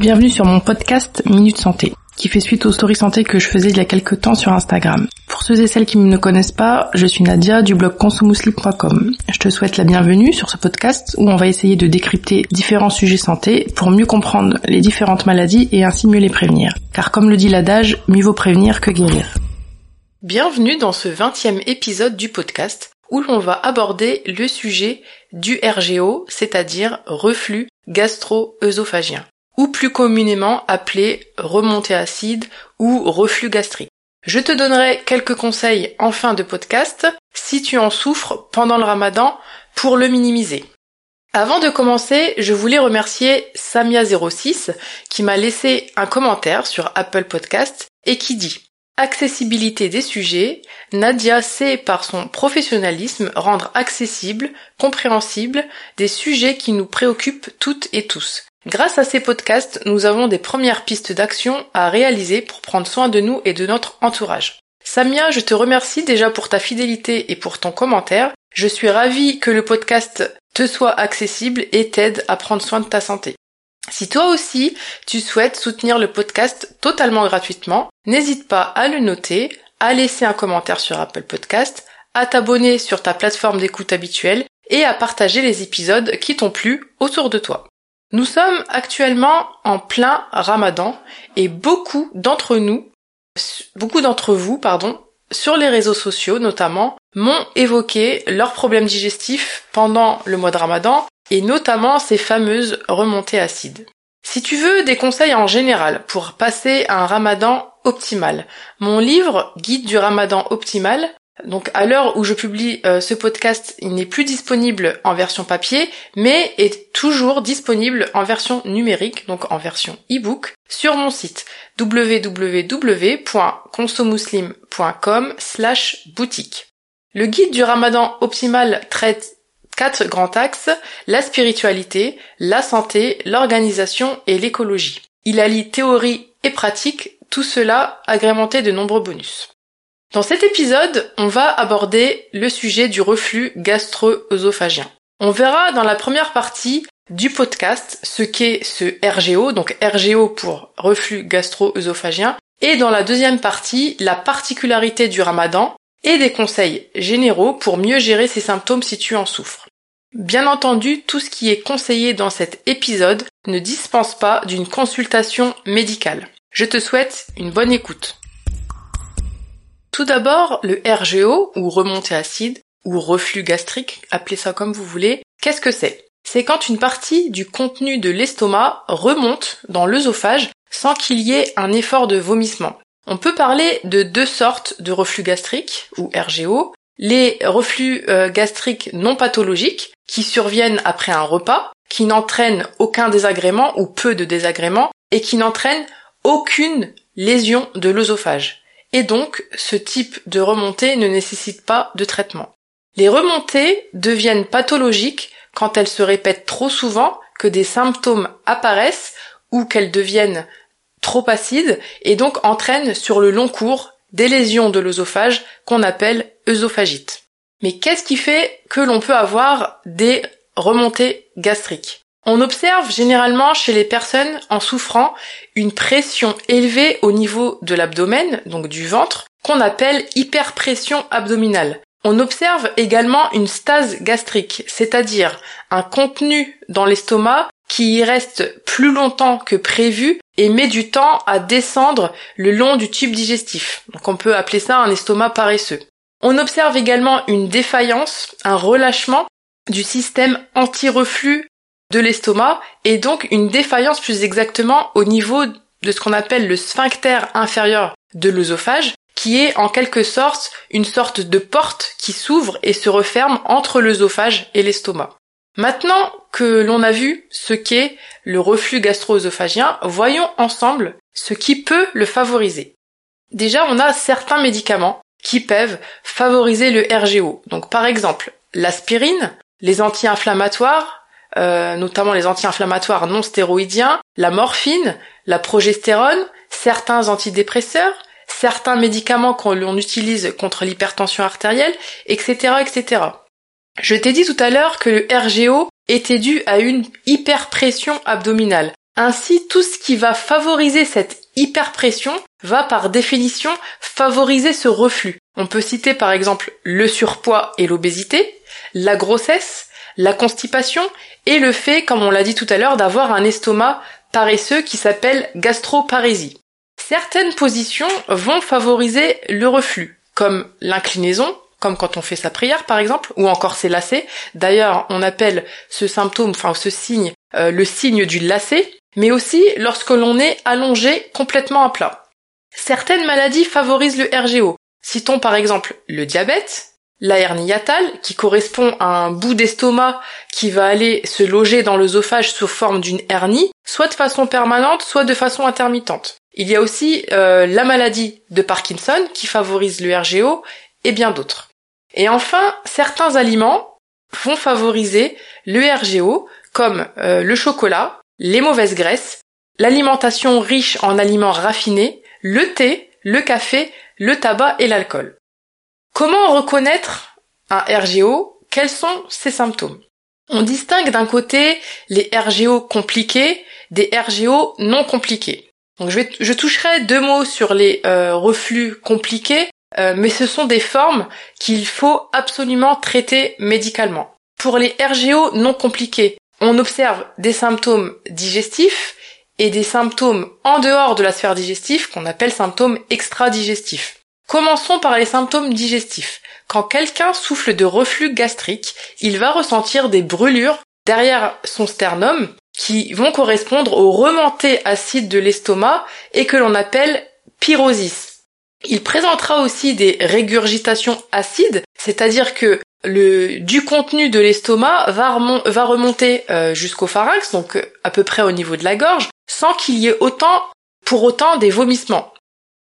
Bienvenue sur mon podcast Minute Santé, qui fait suite aux stories santé que je faisais il y a quelques temps sur Instagram. Pour ceux et celles qui ne me connaissent pas, je suis Nadia du blog consomusli.com. Je te souhaite la bienvenue sur ce podcast où on va essayer de décrypter différents sujets santé pour mieux comprendre les différentes maladies et ainsi mieux les prévenir. Car comme le dit l'adage, mieux vaut prévenir que guérir. Bienvenue dans ce 20e épisode du podcast où l'on va aborder le sujet du RGO, c'est-à-dire reflux gastro-œsophagien ou plus communément appelé remontée acide ou reflux gastrique. Je te donnerai quelques conseils en fin de podcast si tu en souffres pendant le ramadan pour le minimiser. Avant de commencer, je voulais remercier Samia06 qui m'a laissé un commentaire sur Apple Podcast et qui dit Accessibilité des sujets, Nadia sait par son professionnalisme rendre accessible, compréhensible des sujets qui nous préoccupent toutes et tous. Grâce à ces podcasts, nous avons des premières pistes d'action à réaliser pour prendre soin de nous et de notre entourage. Samia, je te remercie déjà pour ta fidélité et pour ton commentaire. Je suis ravie que le podcast te soit accessible et t'aide à prendre soin de ta santé. Si toi aussi tu souhaites soutenir le podcast totalement gratuitement, n'hésite pas à le noter, à laisser un commentaire sur Apple Podcast, à t'abonner sur ta plateforme d'écoute habituelle et à partager les épisodes qui t'ont plu autour de toi. Nous sommes actuellement en plein ramadan et beaucoup d'entre nous, beaucoup d'entre vous, pardon, sur les réseaux sociaux notamment, m'ont évoqué leurs problèmes digestifs pendant le mois de ramadan et notamment ces fameuses remontées acides. Si tu veux des conseils en général pour passer un ramadan optimal, mon livre Guide du ramadan optimal donc à l'heure où je publie euh, ce podcast, il n'est plus disponible en version papier, mais est toujours disponible en version numérique, donc en version e-book, sur mon site www.consomuslim.com slash boutique. Le guide du ramadan optimal traite quatre grands axes, la spiritualité, la santé, l'organisation et l'écologie. Il allie théorie et pratique, tout cela agrémenté de nombreux bonus. Dans cet épisode, on va aborder le sujet du reflux gastro-œsophagien. On verra dans la première partie du podcast ce qu'est ce RGO, donc RGO pour reflux gastro-œsophagien, et dans la deuxième partie, la particularité du ramadan et des conseils généraux pour mieux gérer ces symptômes si tu en souffres. Bien entendu, tout ce qui est conseillé dans cet épisode ne dispense pas d'une consultation médicale. Je te souhaite une bonne écoute. Tout d'abord, le RGO, ou remontée acide, ou reflux gastrique, appelez ça comme vous voulez, qu'est-ce que c'est? C'est quand une partie du contenu de l'estomac remonte dans l'œsophage sans qu'il y ait un effort de vomissement. On peut parler de deux sortes de reflux gastrique, ou RGO, les reflux euh, gastriques non pathologiques, qui surviennent après un repas, qui n'entraînent aucun désagrément ou peu de désagrément, et qui n'entraînent aucune lésion de l'œsophage et donc ce type de remontée ne nécessite pas de traitement. Les remontées deviennent pathologiques quand elles se répètent trop souvent, que des symptômes apparaissent ou qu'elles deviennent trop acides et donc entraînent sur le long cours des lésions de l'œsophage qu'on appelle œsophagite. Mais qu'est-ce qui fait que l'on peut avoir des remontées gastriques? On observe généralement chez les personnes en souffrant une pression élevée au niveau de l'abdomen, donc du ventre, qu'on appelle hyperpression abdominale. On observe également une stase gastrique, c'est-à-dire un contenu dans l'estomac qui y reste plus longtemps que prévu et met du temps à descendre le long du tube digestif. Donc on peut appeler ça un estomac paresseux. On observe également une défaillance, un relâchement du système anti-reflux de l'estomac et donc une défaillance plus exactement au niveau de ce qu'on appelle le sphincter inférieur de l'œsophage qui est en quelque sorte une sorte de porte qui s'ouvre et se referme entre l'œsophage et l'estomac. Maintenant que l'on a vu ce qu'est le reflux gastro-œsophagien, voyons ensemble ce qui peut le favoriser. Déjà, on a certains médicaments qui peuvent favoriser le RGO. Donc par exemple, l'aspirine, les anti-inflammatoires, euh, notamment les anti-inflammatoires non stéroïdiens, la morphine, la progestérone, certains antidépresseurs, certains médicaments qu'on utilise contre l'hypertension artérielle, etc., etc. Je t'ai dit tout à l'heure que le RGO était dû à une hyperpression abdominale. Ainsi, tout ce qui va favoriser cette hyperpression va par définition favoriser ce reflux. On peut citer par exemple le surpoids et l'obésité, la grossesse, la constipation et le fait, comme on l'a dit tout à l'heure, d'avoir un estomac paresseux qui s'appelle gastroparésie. Certaines positions vont favoriser le reflux, comme l'inclinaison, comme quand on fait sa prière par exemple, ou encore ses lacets. D'ailleurs, on appelle ce symptôme, enfin ce signe, euh, le signe du lacet, mais aussi lorsque l'on est allongé complètement à plat. Certaines maladies favorisent le RGO. Citons par exemple le diabète, la hernie qui correspond à un bout d'estomac qui va aller se loger dans l'œsophage sous forme d'une hernie, soit de façon permanente, soit de façon intermittente. Il y a aussi euh, la maladie de Parkinson qui favorise le RGO et bien d'autres. Et enfin, certains aliments vont favoriser le RGO comme euh, le chocolat, les mauvaises graisses, l'alimentation riche en aliments raffinés, le thé, le café, le tabac et l'alcool. Comment reconnaître un RGO Quels sont ses symptômes? On distingue d'un côté les RGO compliqués des RGO non compliqués. Donc je, toucherai deux mots sur les euh, reflux compliqués, euh, mais ce sont des formes qu'il faut absolument traiter médicalement. Pour les RGO non compliqués, on observe des symptômes digestifs et des symptômes en dehors de la sphère digestive qu'on appelle symptômes extra-digestifs. Commençons par les symptômes digestifs. Quand quelqu'un souffle de reflux gastrique, il va ressentir des brûlures derrière son sternum qui vont correspondre aux remontées acides de l'estomac et que l'on appelle pyrosis. Il présentera aussi des régurgitations acides, c'est-à-dire que du contenu de l'estomac va, va, remonter euh, jusqu'au pharynx, donc euh, à peu près au niveau de la gorge, sans qu'il y ait autant, pour autant des vomissements.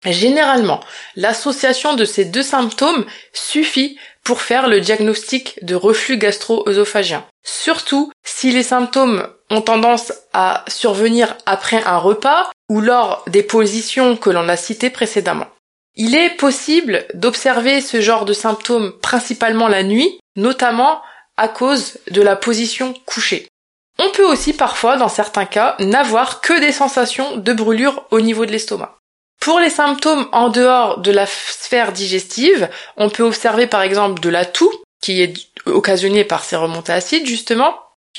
Généralement, l'association de ces deux symptômes suffit pour faire le diagnostic de reflux gastro-œsophagien. Surtout si les symptômes ont tendance à survenir après un repas ou lors des positions que l'on a citées précédemment. Il est possible d'observer ce genre de symptômes principalement la nuit, notamment à cause de la position couchée. On peut aussi parfois, dans certains cas, n'avoir que des sensations de brûlure au niveau de l'estomac. Pour les symptômes en dehors de la sphère digestive, on peut observer par exemple de la toux, qui est occasionnée par ces remontées acides justement,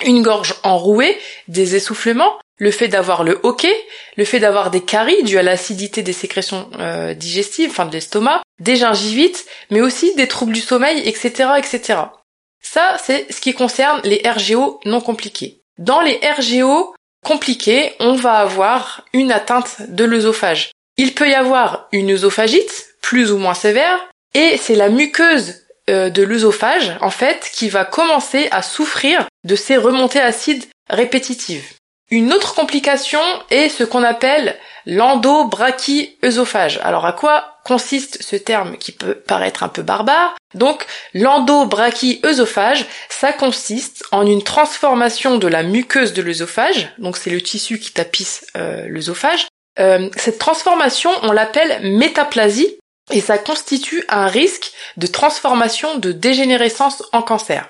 une gorge enrouée, des essoufflements, le fait d'avoir le hoquet, le fait d'avoir des caries dues à l'acidité des sécrétions euh, digestives, enfin de l'estomac, des gingivites, mais aussi des troubles du sommeil, etc., etc. Ça, c'est ce qui concerne les RGO non compliqués. Dans les RGO compliqués, on va avoir une atteinte de l'œsophage. Il peut y avoir une œsophagite, plus ou moins sévère, et c'est la muqueuse euh, de l'œsophage, en fait, qui va commencer à souffrir de ces remontées acides répétitives. Une autre complication est ce qu'on appelle l'endobrachyœsophage. Alors à quoi consiste ce terme qui peut paraître un peu barbare? Donc l'endobrachyœsophage, ça consiste en une transformation de la muqueuse de l'œsophage, donc c'est le tissu qui tapisse euh, l'œsophage, euh, cette transformation, on l'appelle métaplasie et ça constitue un risque de transformation de dégénérescence en cancer.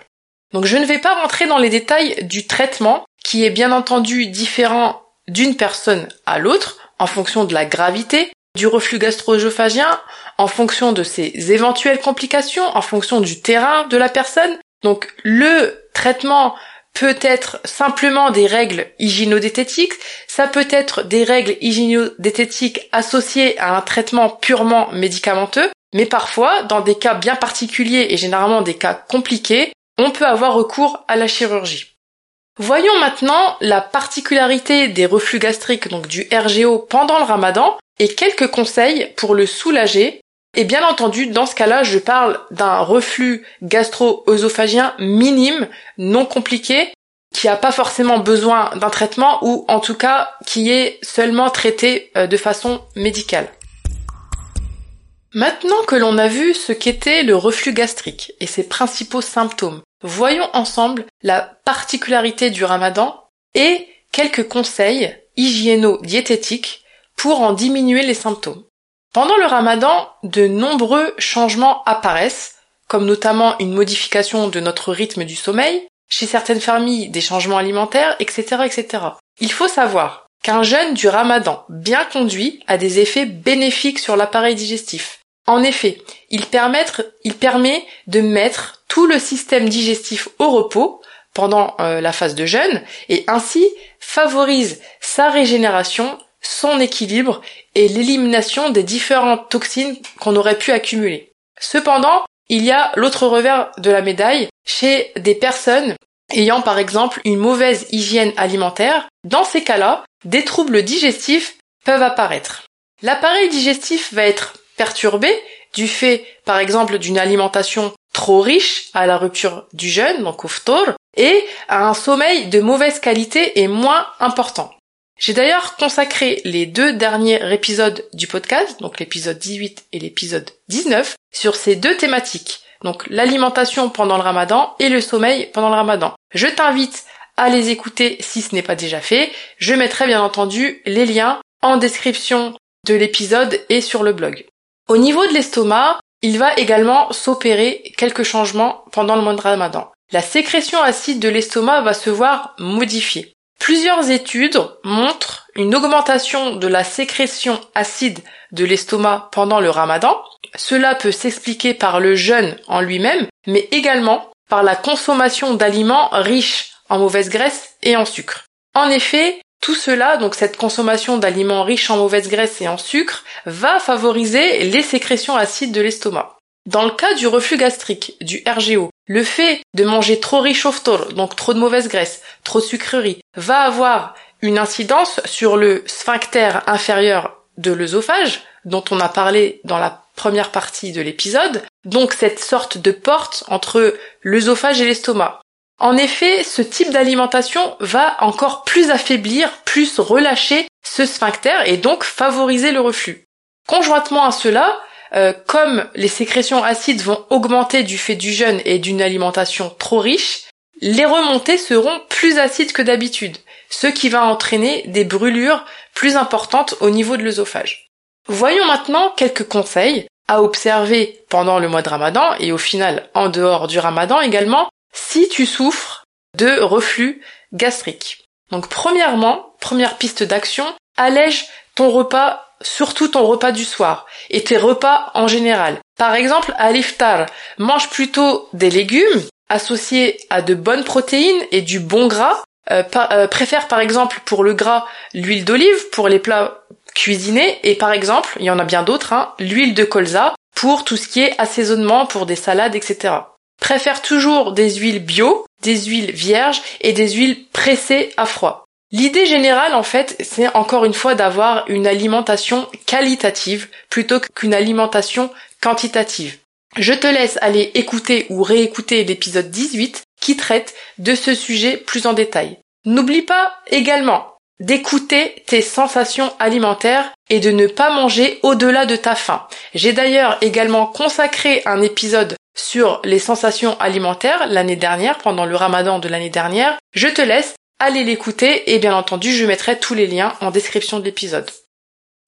Donc je ne vais pas rentrer dans les détails du traitement qui est bien entendu différent d'une personne à l'autre en fonction de la gravité du reflux gastro-œsophagien, en fonction de ses éventuelles complications, en fonction du terrain de la personne. Donc le traitement peut être simplement des règles hygiénodététiques, ça peut être des règles hygiénodététiques associées à un traitement purement médicamenteux, mais parfois, dans des cas bien particuliers et généralement des cas compliqués, on peut avoir recours à la chirurgie. Voyons maintenant la particularité des reflux gastriques, donc du RGO pendant le ramadan, et quelques conseils pour le soulager. Et bien entendu, dans ce cas-là, je parle d'un reflux gastro-œsophagien minime, non compliqué, qui n'a pas forcément besoin d'un traitement ou en tout cas qui est seulement traité euh, de façon médicale. Maintenant que l'on a vu ce qu'était le reflux gastrique et ses principaux symptômes, voyons ensemble la particularité du ramadan et quelques conseils hygiéno-diététiques pour en diminuer les symptômes. Pendant le ramadan, de nombreux changements apparaissent, comme notamment une modification de notre rythme du sommeil, chez certaines familles des changements alimentaires, etc., etc. Il faut savoir qu'un jeûne du ramadan bien conduit a des effets bénéfiques sur l'appareil digestif. En effet, il, il permet de mettre tout le système digestif au repos pendant euh, la phase de jeûne et ainsi favorise sa régénération, son équilibre et l'élimination des différentes toxines qu'on aurait pu accumuler. Cependant, il y a l'autre revers de la médaille chez des personnes ayant par exemple une mauvaise hygiène alimentaire. Dans ces cas-là, des troubles digestifs peuvent apparaître. L'appareil digestif va être perturbé du fait par exemple d'une alimentation trop riche à la rupture du jeûne, donc au phtor, et à un sommeil de mauvaise qualité et moins important. J'ai d'ailleurs consacré les deux derniers épisodes du podcast, donc l'épisode 18 et l'épisode 19, sur ces deux thématiques, donc l'alimentation pendant le ramadan et le sommeil pendant le ramadan. Je t'invite à les écouter si ce n'est pas déjà fait. Je mettrai bien entendu les liens en description de l'épisode et sur le blog. Au niveau de l'estomac, il va également s'opérer quelques changements pendant le mois de ramadan. La sécrétion acide de l'estomac va se voir modifiée. Plusieurs études montrent une augmentation de la sécrétion acide de l'estomac pendant le ramadan. Cela peut s'expliquer par le jeûne en lui-même, mais également par la consommation d'aliments riches en mauvaise graisse et en sucre. En effet, tout cela, donc cette consommation d'aliments riches en mauvaise graisse et en sucre, va favoriser les sécrétions acides de l'estomac. Dans le cas du reflux gastrique, du RGO, le fait de manger trop riche au phtor, donc trop de mauvaise graisse, trop de sucreries, va avoir une incidence sur le sphincter inférieur de l'œsophage, dont on a parlé dans la première partie de l'épisode, donc cette sorte de porte entre l'œsophage et l'estomac. En effet, ce type d'alimentation va encore plus affaiblir, plus relâcher ce sphincter et donc favoriser le reflux. Conjointement à cela, euh, comme les sécrétions acides vont augmenter du fait du jeûne et d'une alimentation trop riche, les remontées seront plus acides que d'habitude, ce qui va entraîner des brûlures plus importantes au niveau de l'œsophage. Voyons maintenant quelques conseils à observer pendant le mois de Ramadan et au final en dehors du Ramadan également si tu souffres de reflux gastrique. Donc premièrement, première piste d'action, allège ton repas surtout ton repas du soir et tes repas en général. Par exemple, à l'iftar, mange plutôt des légumes associés à de bonnes protéines et du bon gras. Euh, euh, préfère par exemple pour le gras l'huile d'olive pour les plats cuisinés et par exemple, il y en a bien d'autres, hein, l'huile de colza pour tout ce qui est assaisonnement pour des salades, etc. Préfère toujours des huiles bio, des huiles vierges et des huiles pressées à froid. L'idée générale, en fait, c'est encore une fois d'avoir une alimentation qualitative plutôt qu'une alimentation quantitative. Je te laisse aller écouter ou réécouter l'épisode 18 qui traite de ce sujet plus en détail. N'oublie pas également d'écouter tes sensations alimentaires et de ne pas manger au-delà de ta faim. J'ai d'ailleurs également consacré un épisode sur les sensations alimentaires l'année dernière, pendant le ramadan de l'année dernière. Je te laisse allez l'écouter et bien entendu je mettrai tous les liens en description de l'épisode.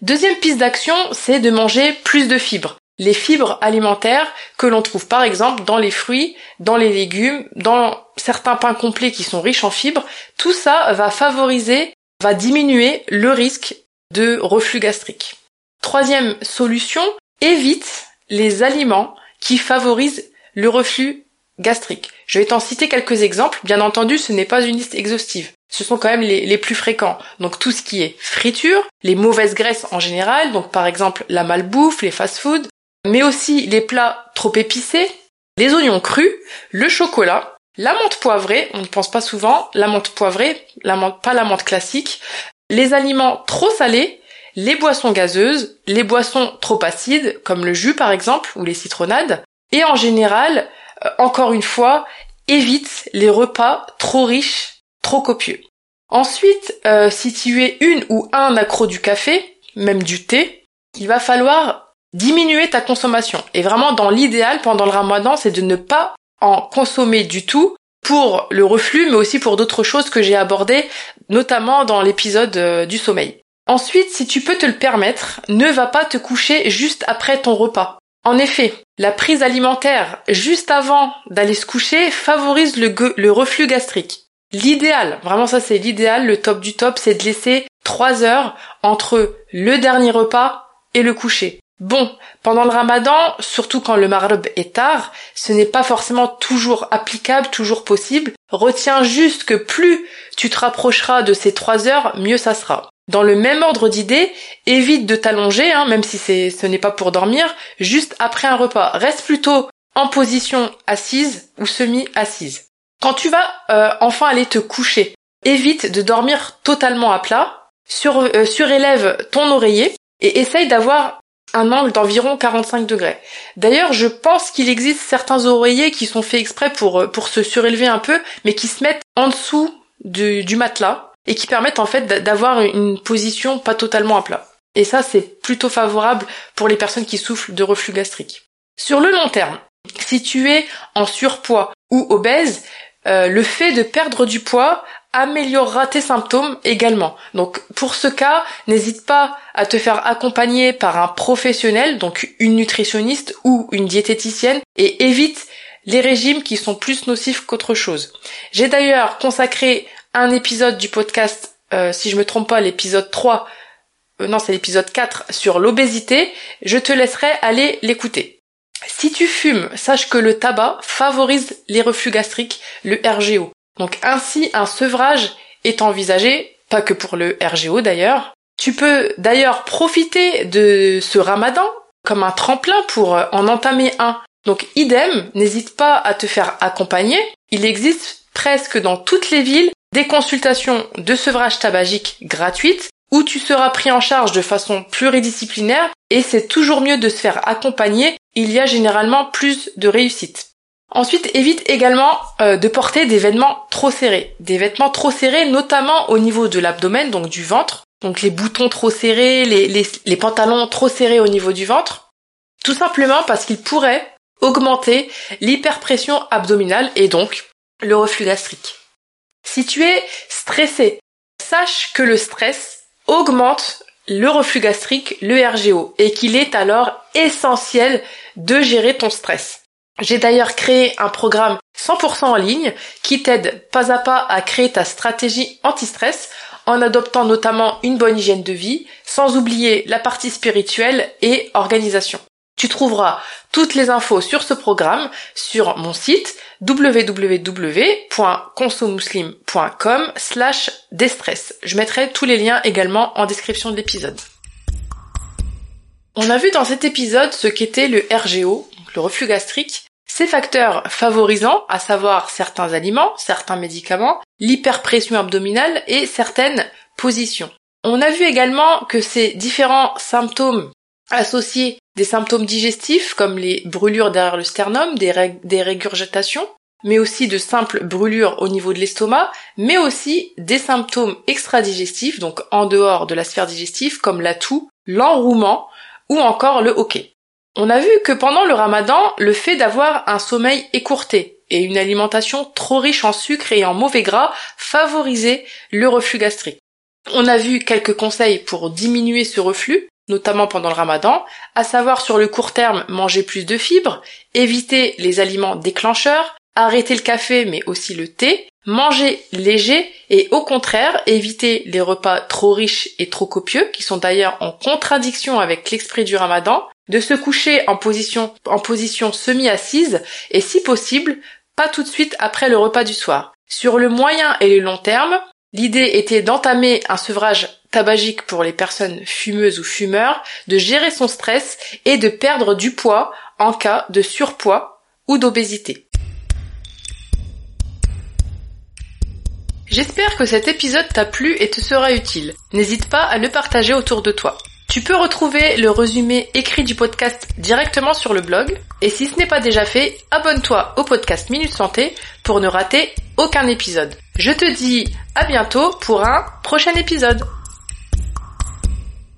Deuxième piste d'action, c'est de manger plus de fibres. Les fibres alimentaires que l'on trouve par exemple dans les fruits, dans les légumes, dans certains pains complets qui sont riches en fibres, tout ça va favoriser, va diminuer le risque de reflux gastrique. Troisième solution, évite les aliments qui favorisent le reflux gastrique. Je vais t'en citer quelques exemples. Bien entendu, ce n'est pas une liste exhaustive. Ce sont quand même les, plus fréquents. Donc tout ce qui est friture, les mauvaises graisses en général, donc par exemple la malbouffe, les fast-foods, mais aussi les plats trop épicés, les oignons crus, le chocolat, la menthe poivrée, on ne pense pas souvent, la menthe poivrée, la menthe, pas la menthe classique, les aliments trop salés, les boissons gazeuses, les boissons trop acides, comme le jus par exemple, ou les citronnades, et en général, encore une fois, évite les repas trop riches, trop copieux. Ensuite, euh, si tu es une ou un accro du café, même du thé, il va falloir diminuer ta consommation. Et vraiment, dans l'idéal, pendant le ramadan, c'est de ne pas en consommer du tout pour le reflux, mais aussi pour d'autres choses que j'ai abordées, notamment dans l'épisode euh, du sommeil. Ensuite, si tu peux te le permettre, ne va pas te coucher juste après ton repas. En effet, la prise alimentaire juste avant d'aller se coucher favorise le, reflux gastrique. L'idéal, vraiment ça c'est l'idéal, le top du top, c'est de laisser 3 heures entre le dernier repas et le coucher. Bon, pendant le ramadan, surtout quand le marab est tard, ce n'est pas forcément toujours applicable, toujours possible. Retiens juste que plus tu te rapprocheras de ces trois heures, mieux ça sera. Dans le même ordre d'idée, évite de t'allonger, hein, même si ce n'est pas pour dormir, juste après un repas. Reste plutôt en position assise ou semi-assise. Quand tu vas euh, enfin aller te coucher, évite de dormir totalement à plat, sur, euh, surélève ton oreiller et essaye d'avoir un angle d'environ 45 degrés. D'ailleurs, je pense qu'il existe certains oreillers qui sont faits exprès pour, euh, pour se surélever un peu, mais qui se mettent en dessous du matelas et qui permettent en fait d'avoir une position pas totalement à plat. Et ça, c'est plutôt favorable pour les personnes qui souffrent de reflux gastrique. Sur le long terme, si tu es en surpoids ou obèse, euh, le fait de perdre du poids améliorera tes symptômes également. Donc pour ce cas, n'hésite pas à te faire accompagner par un professionnel, donc une nutritionniste ou une diététicienne, et évite les régimes qui sont plus nocifs qu'autre chose. J'ai d'ailleurs consacré un épisode du podcast, euh, si je me trompe pas, l'épisode 3, euh, non c'est l'épisode 4 sur l'obésité, je te laisserai aller l'écouter. Si tu fumes, sache que le tabac favorise les reflux gastriques, le RGO. Donc ainsi, un sevrage est envisagé, pas que pour le RGO d'ailleurs. Tu peux d'ailleurs profiter de ce ramadan comme un tremplin pour euh, en entamer un. Donc idem, n'hésite pas à te faire accompagner. Il existe presque dans toutes les villes des consultations de sevrage tabagique gratuites où tu seras pris en charge de façon pluridisciplinaire et c'est toujours mieux de se faire accompagner, il y a généralement plus de réussite. Ensuite, évite également euh, de porter des vêtements trop serrés. Des vêtements trop serrés, notamment au niveau de l'abdomen, donc du ventre. Donc les boutons trop serrés, les, les pantalons trop serrés au niveau du ventre. Tout simplement parce qu'ils pourraient augmenter l'hyperpression abdominale et donc le reflux gastrique. Si tu es stressé, sache que le stress augmente le reflux gastrique, le RGO, et qu'il est alors essentiel de gérer ton stress. J'ai d'ailleurs créé un programme 100% en ligne qui t'aide pas à pas à créer ta stratégie anti-stress en adoptant notamment une bonne hygiène de vie, sans oublier la partie spirituelle et organisation. Tu trouveras toutes les infos sur ce programme sur mon site www.consomuslim.com slash destress. Je mettrai tous les liens également en description de l'épisode. On a vu dans cet épisode ce qu'était le RGO, le reflux gastrique, ses facteurs favorisants, à savoir certains aliments, certains médicaments, l'hyperpression abdominale et certaines positions. On a vu également que ces différents symptômes associés des symptômes digestifs comme les brûlures derrière le sternum, des, régurgitations, mais aussi de simples brûlures au niveau de l'estomac, mais aussi des symptômes extra-digestifs, donc en dehors de la sphère digestive, comme la toux, l'enrouement ou encore le hoquet. On a vu que pendant le ramadan, le fait d'avoir un sommeil écourté et une alimentation trop riche en sucre et en mauvais gras favorisait le reflux gastrique. On a vu quelques conseils pour diminuer ce reflux, notamment pendant le ramadan, à savoir sur le court terme manger plus de fibres, éviter les aliments déclencheurs, arrêter le café mais aussi le thé, manger léger et au contraire éviter les repas trop riches et trop copieux qui sont d'ailleurs en contradiction avec l'esprit du ramadan, de se coucher en position, semi-assise et si possible pas tout de suite après le repas du soir. Sur le moyen et le long terme, l'idée était d'entamer un sevrage tabagique pour les personnes fumeuses ou fumeurs, de gérer son stress et de perdre du poids en cas de surpoids ou d'obésité. J'espère que cet épisode t'a plu et te sera utile. N'hésite pas à le partager autour de toi. Tu peux retrouver le résumé écrit du podcast directement sur le blog. Et si ce n'est pas déjà fait, abonne-toi au podcast Minute Santé pour ne rater aucun épisode. Je te dis à bientôt pour un prochain épisode.